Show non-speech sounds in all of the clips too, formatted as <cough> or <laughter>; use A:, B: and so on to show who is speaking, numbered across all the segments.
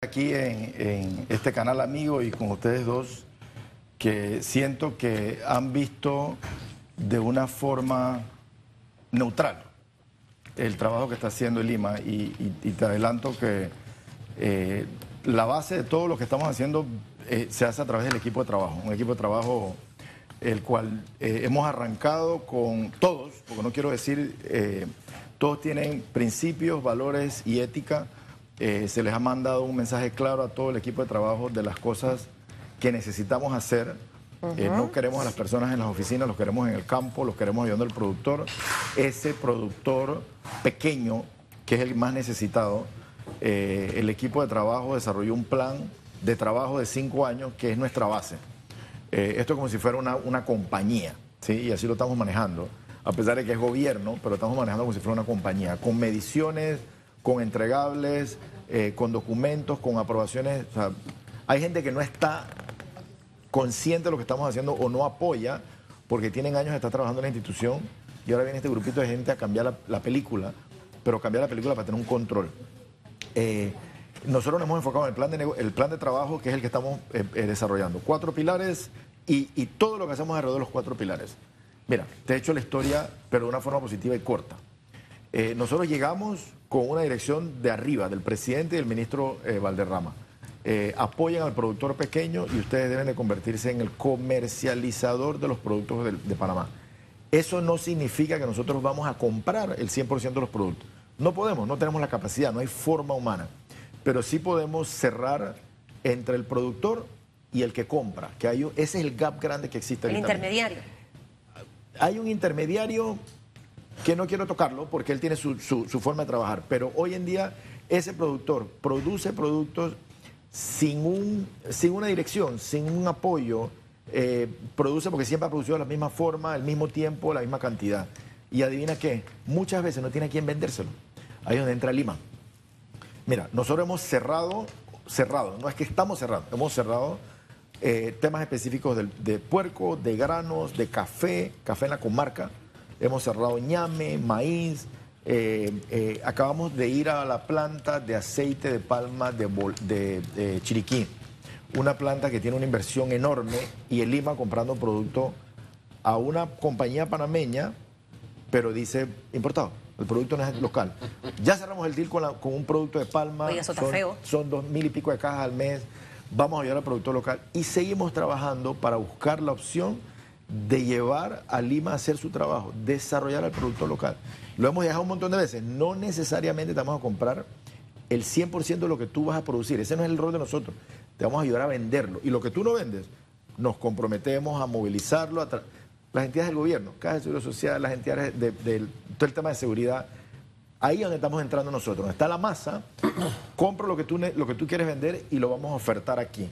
A: aquí en, este canal amigo y con ustedes dos que siento que han visto de una forma neutral el trabajo que está haciendo Lima y, te adelanto que eh, la base de todo lo que estamos haciendo eh, se hace a través del equipo de trabajo, un equipo de trabajo el cual eh, hemos arrancado con todos, porque no quiero decir, todos tienen principios, valores y ética. Eh, se les ha mandado un mensaje claro a todo el equipo de trabajo de las cosas que necesitamos hacer. Eh, no queremos a las personas en las oficinas, los queremos en el campo, los queremos ayudando al productor. Ese productor pequeño, que es el más necesitado, eh, el equipo de trabajo desarrolló un plan de trabajo de cinco años que es nuestra base. Esto es como si fuera una, una compañía, ¿sí? Y así lo estamos manejando, a pesar de que es gobierno, pero lo estamos manejando como si fuera una compañía, con mediciones, con entregables, eh, con documentos, con aprobaciones. O sea, hay gente que no está consciente de lo que estamos haciendo o no apoya porque tienen años de estar trabajando en la institución y ahora viene este grupito de gente a cambiar la, la película, pero cambiar la película para tener un control. Eh, nosotros nos hemos enfocado en el plan de, el plan de trabajo que es el que estamos eh, desarrollando. Cuatro pilares y, y todo lo que hacemos alrededor de los cuatro pilares. Mira, te he hecho la historia, pero de una forma positiva y corta. Eh, nosotros llegamos con una dirección de arriba, del presidente y del ministro eh, Valderrama. Eh, apoyan al productor pequeño y ustedes deben de convertirse en el comercializador de los productos de, Panamá. Eso no significa que nosotros vamos a comprar el 100% de los productos. No podemos, no tenemos la capacidad, no hay forma humana. Pero sí podemos cerrar entre el productor y el que compra, que hay, un- ese es el gap grande que existe.
B: El intermediario.
A: Hay un intermediario que no quiero tocarlo porque él tiene su, su- forma de trabajar, pero hoy en día ese productor produce productos sin, un, sin una dirección, sin un apoyo, eh, produce porque siempre ha producido de la misma forma, al mismo tiempo, la misma cantidad. Y adivina qué, muchas veces no tiene a quién vendérselo. Ahí es donde entra Lima. Mira, nosotros hemos cerrado, cerrado, no es que estamos cerrados, hemos cerrado eh, temas específicos de, puerco, de granos, de café, café en la comarca. Hemos cerrado ñame, maíz. eh, eh, acabamos de ir a la planta de aceite de palma de, de- de Chiriquí, una planta que tiene una inversión enorme y el Lima comprando producto a una compañía panameña pero dice importado. El producto no es local. Ya cerramos el deal con, la- con un producto de palma.
B: Oiga, eso está
A: son,
B: feo.
A: Son dos mil y pico de cajas al mes. Vamos a ayudar al productor local. Y seguimos trabajando para buscar la opción de llevar a Lima a hacer su trabajo, desarrollar al productor local. Lo hemos dejado un montón de veces. No necesariamente te vamos a comprar el 100% de lo que tú vas a producir. Ese no es el rol de nosotros. Te vamos a ayudar a venderlo. Y lo que tú no vendes, nos comprometemos a movilizarlo. A las entidades del gobierno, Caja de Seguro Social, las entidades de- del todo el tema de seguridad. Ahí es donde estamos entrando nosotros. Está la masa, compro lo que, tú, lo que tú quieres vender y lo vamos a ofertar aquí.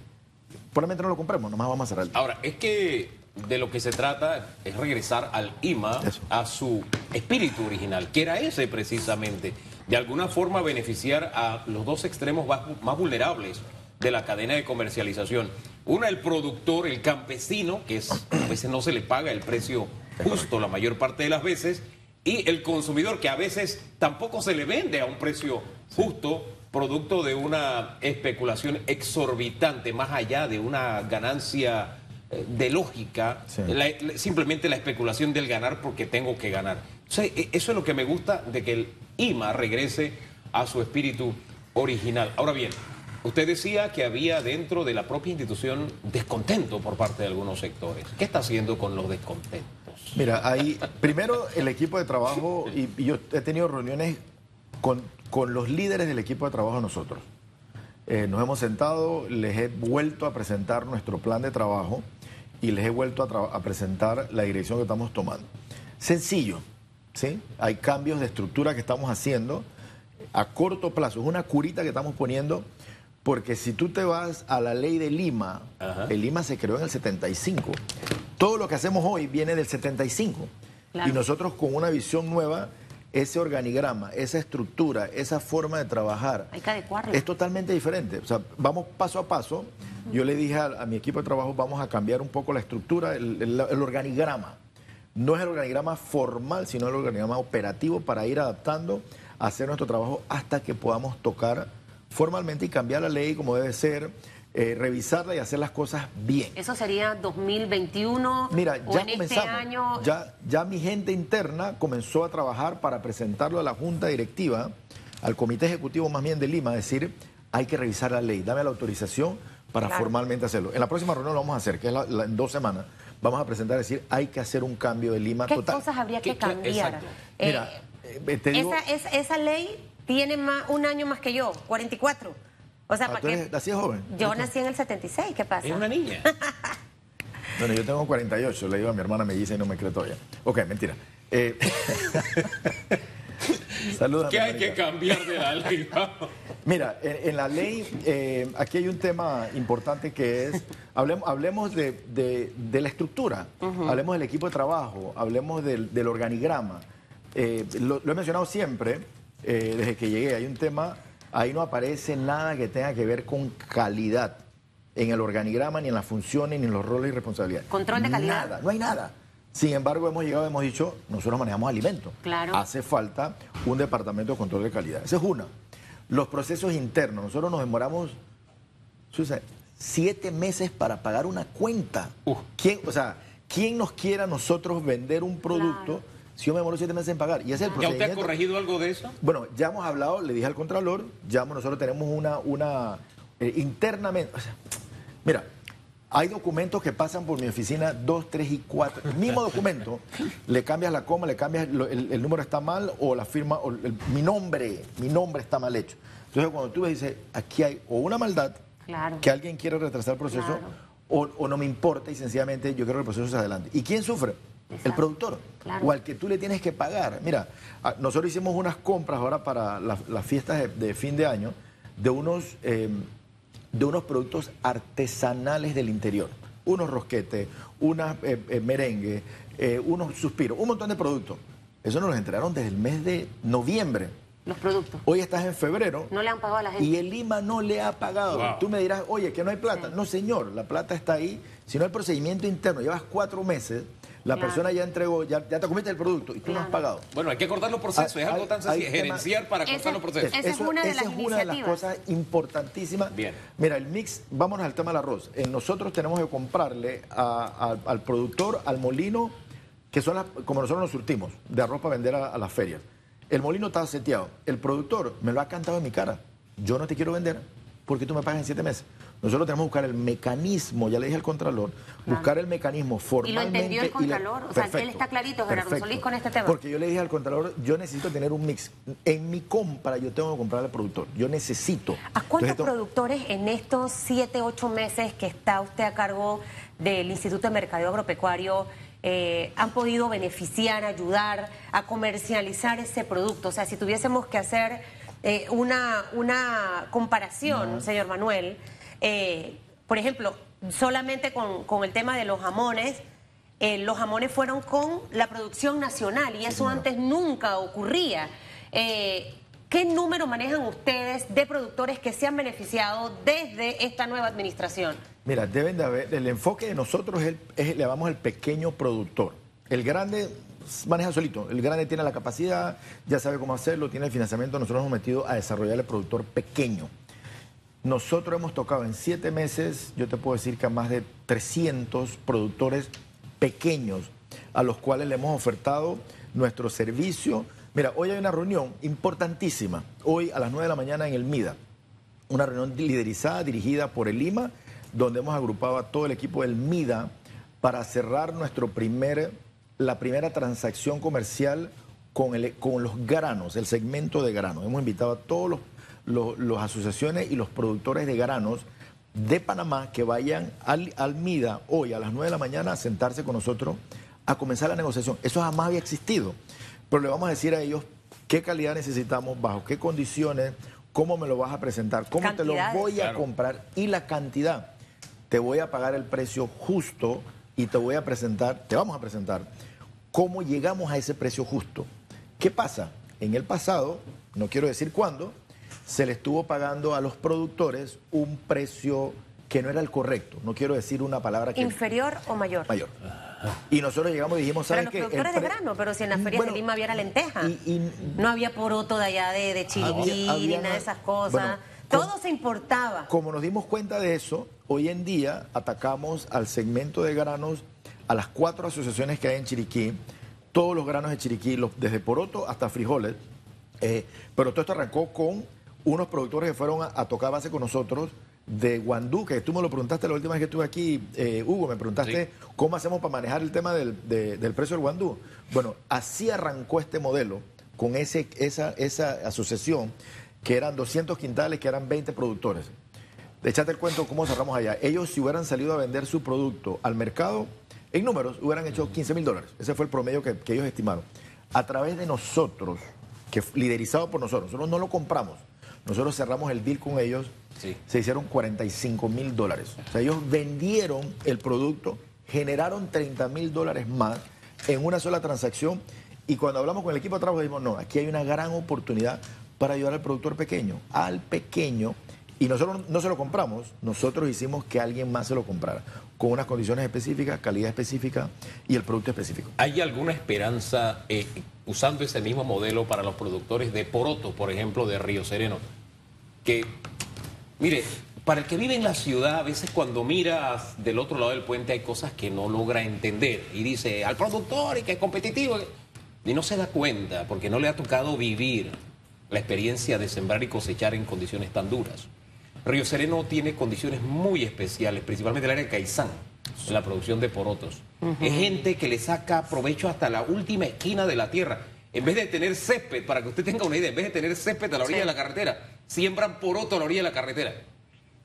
A: Probablemente no lo compremos, nomás vamos a cerrar.
C: Ahora, es que de lo que se trata es regresar al IMA
A: Eso.
C: a su espíritu original, que era ese precisamente, de alguna forma beneficiar a los dos extremos más, vulnerables de la cadena de comercialización. Una, el productor, el campesino, que es, a veces no se le paga el precio justo la mayor parte de las veces, y el consumidor, que a veces tampoco se le vende a un precio justo, producto de una especulación exorbitante, más allá de una ganancia de lógica,
A: Sí.
C: la- la- simplemente la especulación del ganar porque tengo que ganar. O sea, e- eso es lo que me gusta de que el IMA regrese a su espíritu original. Ahora bien, usted decía que había dentro de la propia institución descontento por parte de algunos sectores. ¿Qué está haciendo con los descontentos?
A: Mira, ahí, primero el equipo de trabajo, y, y yo he tenido reuniones con, con los líderes del equipo de trabajo nosotros. Eh, nos hemos sentado, les he vuelto a presentar nuestro plan de trabajo y les he vuelto a, presentar la dirección que estamos tomando. Sencillo, ¿sí? Hay cambios de estructura que estamos haciendo a corto plazo. Es una curita que estamos poniendo porque si tú te vas a la ley de Lima,
C: Ajá.
A: el Lima se creó en el 75. Todo lo que hacemos hoy viene del 75.
B: Claro.
A: Y nosotros con una visión nueva, ese organigrama, esa estructura, esa forma de trabajar,
B: Hay que adecuarlo.
A: es totalmente diferente. O sea, vamos paso a paso. Yo le dije a, a mi equipo de trabajo, vamos a cambiar un poco la estructura, el, el- el organigrama. No es el organigrama formal, sino el organigrama operativo para ir adaptando, a hacer nuestro trabajo hasta que podamos tocar formalmente y cambiar la ley como debe ser, eh, revisarla y hacer las cosas bien.
B: ¿Eso sería 2021?
A: Mira,
B: o
A: ya
B: en este
A: comenzamos.
B: año?
A: Ya, ya mi gente interna comenzó a trabajar para presentarlo a la Junta Directiva, al Comité Ejecutivo más bien de Lima, decir, hay que revisar la ley, dame la autorización para
B: Claro.
A: formalmente hacerlo. En la próxima reunión lo vamos a hacer, que es la- la- en dos semanas. Vamos a presentar, decir, hay que hacer un cambio de Lima
B: ¿Qué
A: total.
B: cosas habría que
C: ¿Qué- qué-
B: cambiar?
C: exacto.
B: Eh,
A: Mira, eh, te digo,
B: esa, esa, esa ley tiene más, un año más que yo, 44. O sea,
A: ah,
B: ¿para
A: tú
B: qué?
A: de joven.
B: Yo nací en el 76, ¿qué pasa?
C: Es una niña. <laughs>
A: Bueno, yo tengo 48, le digo a mi hermana melliza y no me cree todavía. Ok, mentira. Eh, <laughs> Saludos. a
C: ¿Qué
A: mi
C: hay que cambiar de <laughs> la ley? Vamos.
A: Mira, en, en la ley, eh, aquí hay un tema importante que es, hablemos, hablemos de, de- de la estructura, hablemos del equipo de trabajo, hablemos del, del organigrama. Eh, lo, lo he mencionado siempre, eh, desde que llegué, hay un tema, ahí no aparece nada que tenga que ver con calidad en el organigrama, ni en las funciones, ni en los roles y responsabilidades.
B: Control de calidad.
A: Nada, no hay nada. Sin embargo, hemos llegado, hemos dicho, nosotros manejamos alimentos.
B: Claro.
A: Hace falta un departamento de control de calidad. Esa es una. Los procesos internos. Nosotros nos demoramos, Susan, siete meses para pagar una cuenta. ¿Quién, o sea, ¿quién nos quiera a nosotros vender un producto
B: Claro.
A: Si yo me demoro siete meses en pagar? Y ese es el
C: ¿Ya usted ha corregido algo de eso?
A: Bueno, ya hemos hablado, le dije al Contralor, ya nosotros tenemos una, una eh, internamente, o sea, mira, hay documentos que pasan por mi oficina 2, 3 y 4. El mismo documento, le cambias la coma, le cambias, lo- el, el número está mal o la firma, o el- mi nombre, mi nombre está mal hecho. Entonces cuando tú ves, dices, aquí hay o una maldad,
B: Claro.
A: que alguien quiere retrasar el proceso,
B: Claro.
A: o, o no me importa y sencillamente yo quiero que el proceso se adelante. ¿Y quién sufre? El productor.
B: Claro.
A: O al que tú le tienes que pagar. Mira, ah, nosotros hicimos unas compras ahora para las, las fiestas de, de fin de año de unos, eh, de unos productos artesanales del interior. Unos rosquetes, unas eh, eh, merengue, eh, unos suspiros, un montón de productos. Eso nos los entregaron desde el mes de noviembre.
B: Los productos.
A: Hoy estás en febrero.
B: No le han pagado a la gente.
A: Y el Lima no le ha pagado.
C: Wow.
A: Tú me dirás, oye, que no hay plata. No, señor, la plata está ahí. Si no hay procedimiento interno, llevas cuatro meses, la
B: Claro.
A: persona ya entregó, ya, ya te comiste el producto y tú no has pagado.
C: Bueno, hay que cortar los procesos.
A: Hay-
C: es algo tan sencillo. Gerenciar para cortar los procesos.
B: Esa es una de
A: esa
B: las
A: es una de las cosas importantísimas.
C: Bien.
A: Mira, el mix, vámonos al tema del arroz. Eh, nosotros tenemos que comprarle a- a- al productor, al molino, que son las, como nosotros nos surtimos, de arroz para vender a, a las ferias. El molino está seteado. El productor me lo ha cantado en mi cara. Yo no te quiero vender porque tú me pagas en siete meses. Nosotros tenemos que buscar el mecanismo, ya le dije al Contralor, buscar el mecanismo formalmente.
B: entendió el
A: y le-
B: Contralor, o sea, él está clarito, Gerardo
A: perfecto.
B: Solís, con este tema.
A: Porque yo le dije al Contralor, yo necesito tener un mix. En mi compra yo tengo que comprar al productor. Yo necesito.
B: ¿A cuántos
A: Entonces,
B: productores en estos siete, ocho meses que está usted a cargo del Instituto de Mercadeo Agropecuario eh, han podido beneficiar, ayudar a comercializar ese producto? O sea, si tuviésemos que hacer eh, una, una comparación, señor Manuel, eh, por ejemplo, solamente con, con el tema de los jamones, eh, los jamones fueron con la producción nacional y eso antes nunca ocurría. Eh, ¿Qué número manejan ustedes de productores que se han beneficiado desde esta nueva administración?
A: Mira, deben de haber, el enfoque de nosotros es, el- es- le llamamos el pequeño productor. El grande maneja solito, el grande tiene la capacidad, ya sabe cómo hacerlo, tiene el financiamiento, nosotros nos hemos metido a desarrollar el productor pequeño. Nosotros hemos tocado en siete meses, yo te puedo decir que a más de 300 productores pequeños a los cuales le hemos ofertado nuestro servicio. Mira, hoy hay una reunión importantísima, hoy a las 9 de la mañana en el MIDA, una reunión liderizada, dirigida por el Lima, donde hemos agrupado a todo el equipo del MIDA para cerrar nuestro primer, la primera transacción comercial con, el, con los granos, el segmento de granos. Hemos invitado a todos los, los- los asociaciones y los productores de granos de Panamá que vayan al, al MIDA hoy a las 9 de la mañana a sentarse con nosotros a comenzar la negociación. Eso jamás había existido. Pero le vamos a decir a ellos qué calidad necesitamos, bajo qué condiciones, cómo me lo vas a presentar, cómo te lo voy a
C: Claro.
A: comprar y la cantidad. Te voy a pagar el precio justo y te voy a presentar, te vamos a presentar cómo llegamos a ese precio justo. ¿Qué pasa? En el pasado, no quiero decir cuándo, se le estuvo pagando a los productores un precio que no era el correcto. No quiero decir una palabra que
B: ¿Inferior o mayor?
A: mayor. Y nosotros llegamos y dijimos, ¿sabes
B: los
A: qué? El
B: productores de grano, pero si en las ferias
A: Bueno,
B: de Lima había la lenteja.
A: y- y-
B: no había poroto de allá de, de chiriquí ni nada de esas cosas.
A: bueno,
B: Todo se importaba.
A: Como nos dimos cuenta de eso, hoy en día atacamos al segmento de granos, a las cuatro asociaciones que hay en Chiriquí, todos los granos de Chiriquí, los- desde poroto hasta frijoles. eh, pero todo esto arrancó con unos productores que fueron a, a tocar base con nosotros de Guandú, que tú me lo preguntaste la última vez que estuve aquí, eh, Hugo, me preguntaste cómo hacemos para manejar el tema del, de- del precio del Guandú. Bueno, así arrancó este modelo con ese, esa, esa asociación, que eran 200 quintales, que eran 20 productores. Echate el cuento cómo cerramos allá. Ellos si hubieran salido a vender su producto al mercado, en números, hubieran hecho 15 mil dólares. Ese fue el promedio que, que ellos estimaron. A través de nosotros, que liderizado por nosotros, nosotros no lo compramos. Nosotros cerramos el deal con ellos,
C: Sí.
A: se hicieron 45 mil dólares. O sea, ellos vendieron el producto, generaron 30 mil dólares más en una sola transacción. Y cuando hablamos con el equipo de trabajo, dijimos, no, aquí hay una gran oportunidad para ayudar al productor pequeño, al pequeño. Y nosotros no se lo compramos, nosotros hicimos que alguien más se lo comprara, con unas condiciones específicas, calidad específica y el producto específico.
C: ¿Hay alguna esperanza eh, usando ese mismo modelo para los productores de poroto, por ejemplo, de Río Sereno? Que, mire, para el que vive en la ciudad, a veces cuando miras del otro lado del puente hay cosas que no logra entender y dice al productor y que es competitivo y no se da cuenta porque no le ha tocado vivir la experiencia de sembrar y cosechar en condiciones tan duras. Río Sereno tiene condiciones muy especiales, principalmente el área de Caizán, en la producción de porotos. Es gente que le saca provecho hasta la última esquina de la tierra. En vez de tener césped, para que usted tenga una idea, en vez de tener césped a la orilla
B: Sí.
C: de la carretera, siembran poroto a la orilla de la carretera.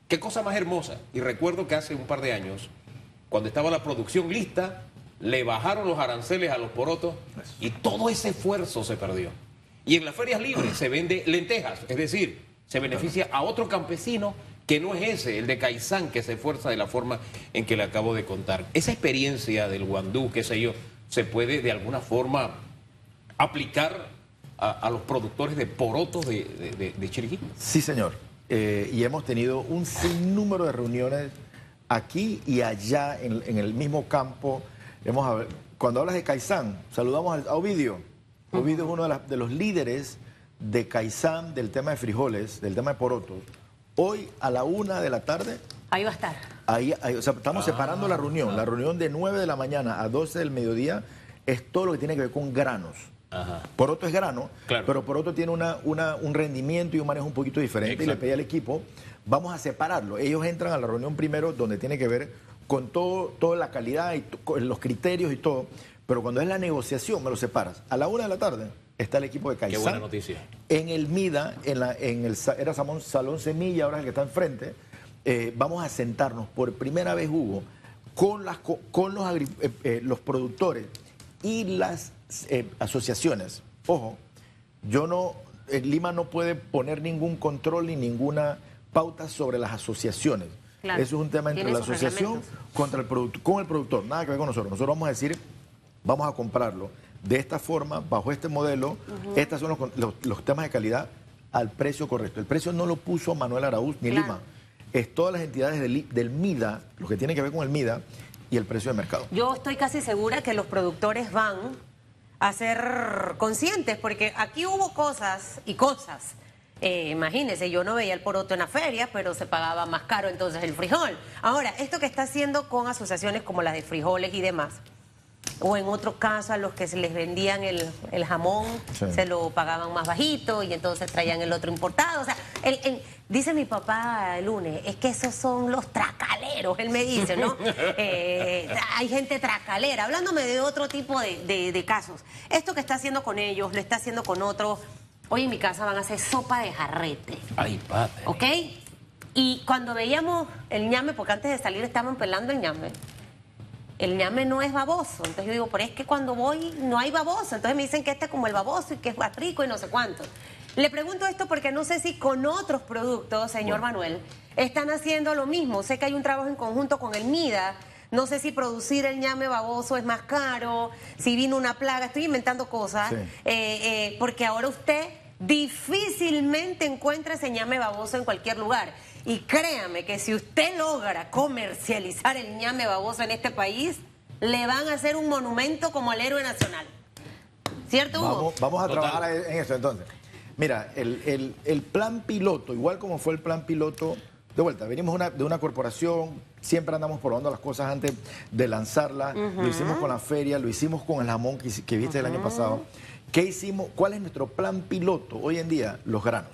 C: Qué cosa más hermosa. Y recuerdo que hace un par de años, cuando estaba la producción lista, le bajaron los aranceles a los porotos y todo ese esfuerzo se perdió. Y en las ferias libres se vende lentejas, es decir, se beneficia a otro campesino que no es ese, el de Caizán, que se esfuerza de la forma en que le acabo de contar. Esa experiencia del guandú, qué sé yo, se puede de alguna forma aplicar a, a los productores de porotos de, de- de- de Chiriquí.
A: Sí, señor. Eh, y hemos tenido un sinnúmero de reuniones aquí y allá en, en el mismo campo. Hemos, cuando hablas de Caizán, saludamos al- a Ovidio. Ovidio es uno de, las- de los líderes de Caizán del tema de frijoles, del tema de porotos. Hoy a la una de la tarde,
B: Ahí va a estar.
A: ahí, ahí- o sea, estamos separando la reunión. La reunión de 9 de la mañana a 12 del mediodía es todo lo que tiene que ver con granos.
C: Ajá.
A: Poroto es grano,
C: Claro.
A: pero Poroto tiene una, una- un rendimiento y un manejo un poquito diferente. Y le pedí al equipo, vamos a separarlo. Ellos entran a la reunión primero donde tiene que ver con todo, toda la calidad y con los criterios y todo. Pero cuando es la negociación, me lo separas. A la una de la tarde está el equipo de
C: Qué
A: Caizán.
C: buena noticia.
A: En el MIDA, en, la, en el, era Salón, Salón Semilla, ahora es el que está enfrente, eh, vamos a sentarnos por primera vez, Hugo, con, las, co- con los, agri- eh, eh, los productores y las eh, asociaciones. Ojo, yo no, en Lima no puede poner ningún control ni ninguna pauta sobre las asociaciones.
B: Claro.
A: Eso es un tema entre la asociación contra el con el productor, nada que ver con nosotros. Nosotros vamos a decir, vamos a comprarlo de esta forma, bajo este modelo, estos son los, los- los temas de calidad al precio correcto. El precio no lo puso Manuel Araúz ni
B: Claro.
A: Lima, es todas las entidades del, del MIDA, lo que tiene que ver con el MIDA y el precio de mercado.
B: Yo estoy casi segura que los productores van a ser conscientes, porque aquí hubo cosas y cosas. Eh, imagínense, yo no veía el poroto en la feria, pero se pagaba más caro entonces el frijol. Ahora, esto que está haciendo con asociaciones como las de frijoles y demás, o en otro caso a los que se les vendían el, el jamón,
A: Sí.
B: se lo pagaban más bajito y entonces traían el otro importado. O sea, el- el- dice mi papá el lunes, es que esos son los tracaleros, él me dice, ¿no? <laughs> Eh, hay gente tracalera, hablándome de otro tipo de, de- de casos. Esto que está haciendo con ellos, lo está haciendo con otros. Hoy en mi casa van a hacer sopa de jarrete.
C: Ay, padre.
B: ¿Ok? Y cuando veíamos el ñame, porque antes de salir estaban pelando el ñame, el ñame no es baboso. Entonces yo digo, pero es que cuando voy no hay baboso. Entonces me dicen que este es como el baboso y que es más rico y no sé cuánto. Le pregunto esto porque no sé si con otros productos, señor Manuel, están haciendo lo mismo. Sé que hay un trabajo en conjunto con el MIDA. No sé si producir el ñame baboso es más caro, si vino una plaga. Estoy inventando cosas.
A: Sí.
B: Eh, eh, porque ahora usted difícilmente encuentra ese ñame baboso en cualquier lugar. Y créame que si usted logra comercializar el ñame baboso en este país, le van a hacer un monumento como al héroe nacional. ¿Cierto, Hugo?
A: Vamos, vamos a
C: Total.
A: trabajar en eso entonces. Mira, el, el- el plan piloto, igual como fue el plan piloto, de vuelta, venimos una- de una corporación, siempre andamos probando las cosas antes de lanzarlas, lo hicimos con la feria, lo hicimos con el jamón que viste el año pasado. ¿Qué hicimos? ¿Cuál es nuestro plan piloto hoy en día? Los granos.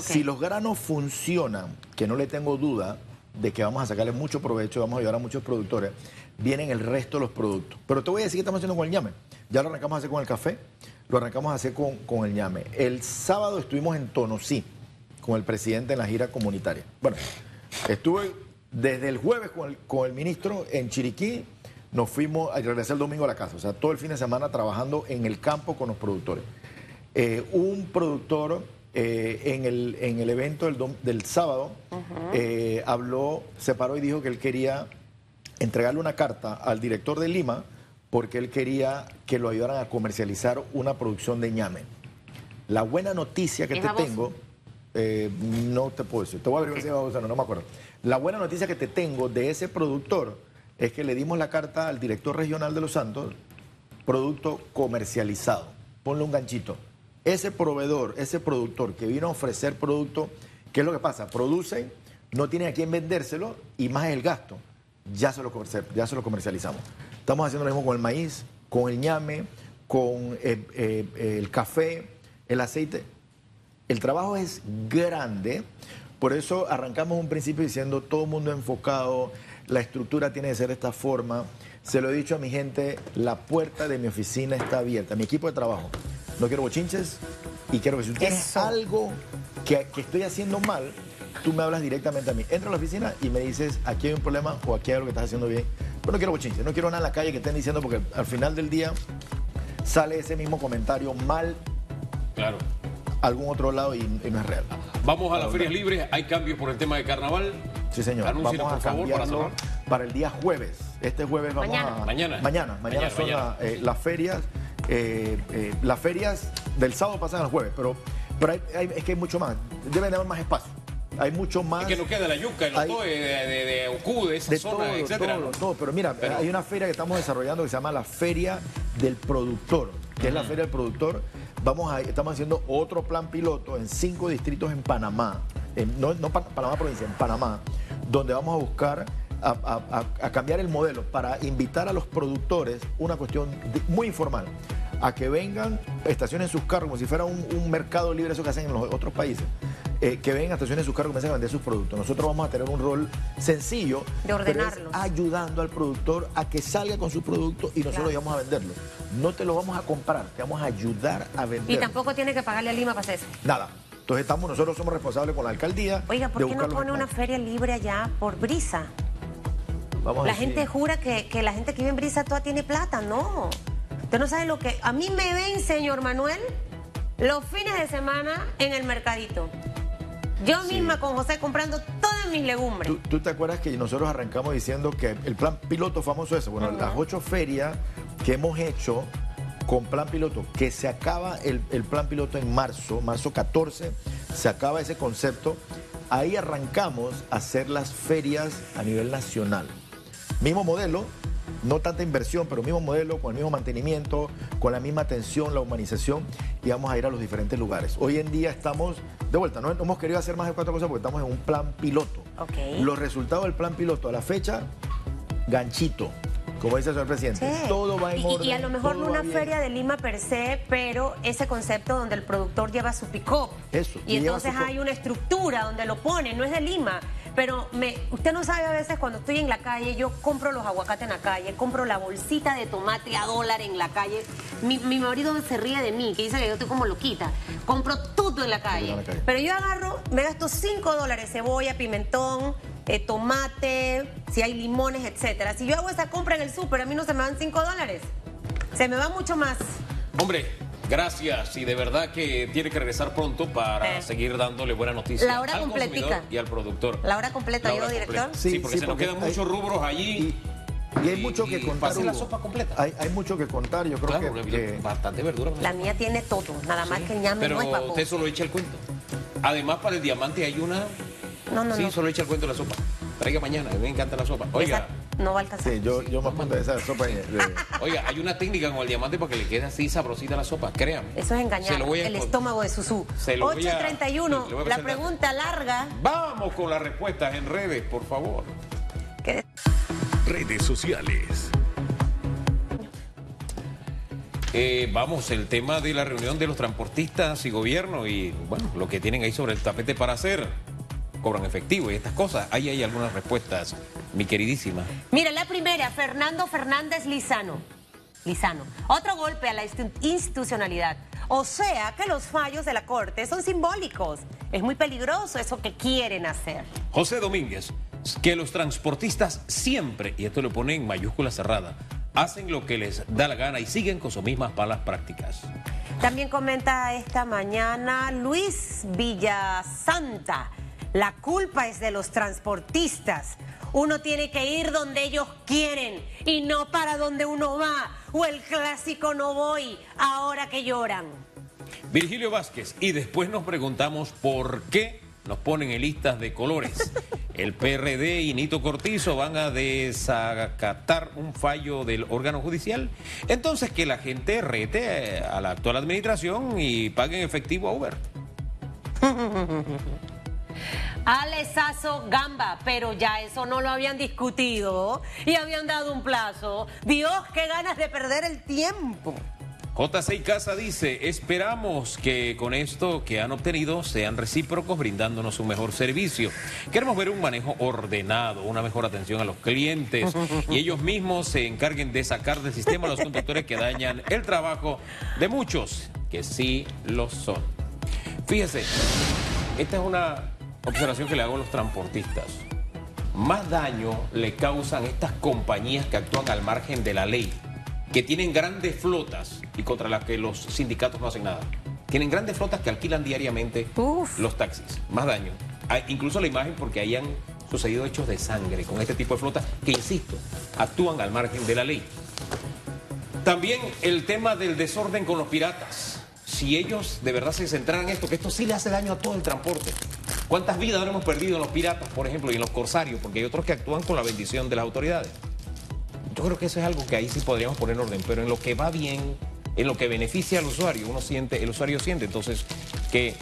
A: Si los granos funcionan, que no le tengo duda de que vamos a sacarle mucho provecho, vamos a ayudar a muchos productores, vienen el resto de los productos. Pero te voy a decir qué estamos haciendo con el ñame. Ya lo arrancamos a hacer con el café, lo arrancamos a hacer con, con el ñame. El sábado estuvimos en Tonosí con el presidente en la gira comunitaria. Bueno, estuve desde el jueves con el, con el ministro en Chiriquí, nos fuimos a regresar el domingo a la casa, o sea, todo el fin de semana trabajando en el campo con los productores. Eh, un productor eh, en, el, en el evento del, dom- del sábado eh, habló, se paró y dijo que él quería entregarle una carta al director de Lima porque él quería que lo ayudaran a comercializar una producción de ñame. La buena noticia que
B: ¿Es
A: te
B: baboso?
A: tengo, eh, no te puedo decir, te voy a abrir si baboso no, no me acuerdo. La buena noticia que te tengo de ese productor es que le dimos la carta al director regional de Los Santos, producto comercializado. Ponle un ganchito. Ese proveedor, ese productor que vino a ofrecer producto, ¿qué es lo que pasa? Producen, no tienen a quién vendérselo y más el gasto. Ya se lo, ya se lo comercializamos. Estamos haciendo lo mismo con el maíz, con el ñame, con eh, eh, el café, el aceite. El trabajo es grande, por eso arrancamos un principio diciendo todo mundo enfocado, la estructura tiene que ser de esta forma. Se lo he dicho a mi gente, la puerta de mi oficina está abierta, mi equipo de trabajo. No quiero bochinches y quiero que si tú tienes
B: Eso.
A: algo que, que estoy haciendo mal, tú me hablas directamente a mí. Entra a la oficina y me dices, aquí hay un problema o aquí hay algo que estás haciendo bien. Pero no quiero bochinches, no quiero nada en la calle que estén diciendo porque al final del día sale ese mismo comentario mal
C: Claro.
A: a algún otro lado y, y no es real.
C: Vamos a las ferias libres. Hay cambios por el tema de carnaval.
A: Sí, señor.
C: Anúncienos,
A: Vamos a
C: por favor, para
A: cambiarlo
C: cerrar.
A: para, el día jueves. Este jueves vamos
B: Mañana.
A: a...
C: Mañana.
A: Mañana. Mañana,
C: Mañana,
A: son
C: mañana.
A: la- eh, las ferias. Eh, eh, las ferias del sábado pasan al jueves, pero, pero hay- hay- es que hay mucho más. Deben de haber más espacio. Hay mucho más...
C: Es que no queda la yuca, el
A: Hay-
C: otoe de, de, de Ocú, de esa
A: de
C: zona,
A: todo,
C: etcétera.
A: todo, todo. Pero mira,
C: Pero-
A: hay una feria que estamos desarrollando que se llama la Feria del Productor, que es la Feria del Productor. Vamos a, estamos haciendo otro plan piloto en cinco distritos en Panamá, en- no, no Pa- Panamá provincia, en Panamá, donde vamos a buscar a, a- a- a cambiar el modelo para invitar a los productores, una cuestión muy informal, a que vengan, estacionen sus carros como si fuera un, un mercado libre, eso que hacen en los otros países. eh, que vengan, estacionen sus carros y comiencen a vender sus productos. Nosotros vamos a tener un rol sencillo
B: De
A: pero es
B: ordenarlos.
A: ayudando al productor a que salga con su producto y nosotros
B: Claro.
A: vamos a venderlo. No te lo vamos a comprar, te vamos a ayudar a
B: Y
A: venderlo.
B: tampoco tiene que pagarle a Lima para hacer eso.
A: Nada. Entonces estamos, nosotros somos responsables con la alcaldía.
B: Oiga, ¿por qué no pone una feria libre allá por Brisa?
A: Vamos
B: La gente jura que, que la gente que vive en Brisa toda tiene plata. No. Usted no sabe lo que... A mí me ven, señor Manuel, los fines de semana en el mercadito. Yo
A: Sí.
B: misma con José comprando todas mis legumbres.
A: ¿Tú, tú te acuerdas que nosotros arrancamos diciendo que el plan piloto famoso ese? Bueno, las ocho ferias que hemos hecho con plan piloto, que se acaba el, el plan piloto en marzo, marzo 14, se acaba ese concepto. Ahí arrancamos a hacer las ferias a nivel nacional. Mismo modelo, no tanta inversión, pero mismo modelo, con el mismo mantenimiento, con la misma atención, la humanización, y vamos a ir a los diferentes lugares. Hoy en día estamos, de vuelta, no hemos querido hacer más de cuatro cosas porque estamos en un plan piloto. Los resultados del plan piloto a la fecha, ganchito, como dice el señor presidente.
B: Sí.
A: Todo va en
B: y,
A: orden.
B: y a lo mejor no una feria de Lima per se, pero ese concepto donde el productor lleva su pick-up.
A: Eso,
B: Y entonces hay una estructura donde lo pone, no es de Lima. Pero me, usted no sabe a veces cuando estoy en la calle, yo compro los aguacates en la calle, compro la bolsita de tomate a dólar en la calle. Mi, mi marido se ríe de mí, que dice que yo estoy como loquita. Compro todo en la calle.
A: en la calle.
B: Pero yo agarro, me gasto 5 dólares, cebolla, pimentón, eh, tomate, si hay limones, etcétera. Si yo hago esa compra en el súper, a mí no se me van 5 dólares. Se me va mucho más.
C: Hombre, gracias y de verdad que tiene que regresar pronto para
B: Eh.
C: seguir dándole buena noticia
B: La hora
C: al
B: completica.
C: consumidor y al productor.
B: La hora completa,
C: La
B: yo, director.
C: completa. Sí,
A: Sí,
C: porque
A: sí,
C: se nos quedan
A: hay-
C: muchos rubros allí.
A: Y, y hay mucho que contar.
C: pase la sopa completa.
A: Hay, hay mucho que contar, yo creo
C: Claro,
A: que-
C: bastante verdura.
B: La mía tiene todo, nada más que el ñame
C: Pero
B: no es
C: usted solo echa el cuento. Además, para el diamante hay una
B: No, no,
C: sí,
B: no.
C: solo echa el cuento de la sopa. Traiga mañana, me encanta la sopa. Oiga,
B: Esa no va a alcanzar.
A: Sí, yo, yo me apunto a esa sopa. de- de-
C: oiga, hay una técnica con el diamante para que le quede así sabrosita la sopa, créame.
B: Eso es engañar
C: Se lo voy a
B: el estómago de Susú.
C: Se lo voy a-
B: 8.31,
C: le voy a
B: la pregunta larga.
C: Vamos con las respuestas en redes, por favor.
D: Redes sociales.
C: Eh, vamos, el tema de la reunión de los transportistas y gobierno y, bueno, lo que tienen ahí sobre el tapete para hacer. Cobran efectivo y estas cosas. Ahí hay algunas respuestas, mi queridísima.
B: Mira, la primera, Fernando Fernández Lizano. Lizano. Otro golpe a la institu- institucionalidad. O sea que los fallos de la Corte son simbólicos. Es muy peligroso eso que quieren hacer.
C: José Domínguez, que los transportistas siempre, y esto lo pone en mayúscula cerrada, hacen lo que les da la gana y siguen con sus mismas malas prácticas.
B: También comenta esta mañana Luis Villasanta. La culpa es de los transportistas. Uno tiene que ir donde ellos quieren y no para donde uno va. O el clásico no voy, ahora que lloran.
C: Virgilio Vázquez, y después nos preguntamos por qué nos ponen en listas de colores. <laughs> El PRD y Nito Cortizo van a desacatar un fallo del órgano judicial. Entonces que la gente rete a la actual administración y pague en efectivo a Uber. <laughs>
B: Alesazo Gamba, pero ya eso no lo habían discutido y habían dado un plazo. Dios, qué ganas de perder el tiempo.
C: J6 Casa dice, esperamos que con esto que han obtenido sean recíprocos brindándonos un mejor servicio. Queremos ver un manejo ordenado, una mejor atención a los clientes <laughs> y ellos mismos se encarguen de sacar del sistema a los conductores que dañan el trabajo de muchos, que sí lo son. Fíjese, esta es una observación que le hago a los transportistas. Más daño le causan estas compañías que actúan al margen de la ley que tienen grandes flotas y contra las que los sindicatos no hacen nada. Tienen grandes flotas que alquilan diariamente
B: Uf.
C: los taxis. Más daño. Hay incluso la imagen porque hayan sucedido hechos de sangre con este tipo de flotas que, insisto, actúan al margen de la ley. También el tema del desorden con los piratas. Si ellos de verdad se centraran en esto, que esto sí le hace daño a todo el transporte. ¿Cuántas vidas no hemos perdido en los piratas, por ejemplo, y en los corsarios? Porque hay otros que actúan con la bendición de las autoridades. Yo creo que eso es algo que ahí sí podríamos poner orden, pero en lo que va bien, en lo que beneficia al usuario, uno siente, el usuario siente entonces que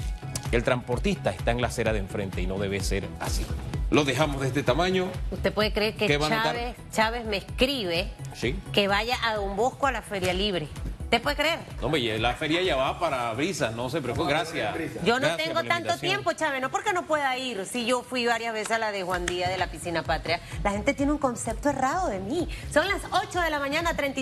C: el transportista está en la acera de enfrente y no debe ser así. Lo dejamos de este tamaño,
B: ¿Usted puede creer que. Chávez, Chávez me escribe
C: ¿sí?
B: que vaya a Don Bosco a la Feria Libre? ¿Usted puede creer?
C: No, hombre, y la feria ya va para brisas, no se preocupe, gracias.
B: Yo no
C: Gracias
B: tengo tanto tiempo, Chávez, no porque no pueda ir. Si yo fui varias veces a la de Juan Díaz de la Piscina Patria, la gente tiene un concepto errado de mí. Son las 8 de la mañana, 30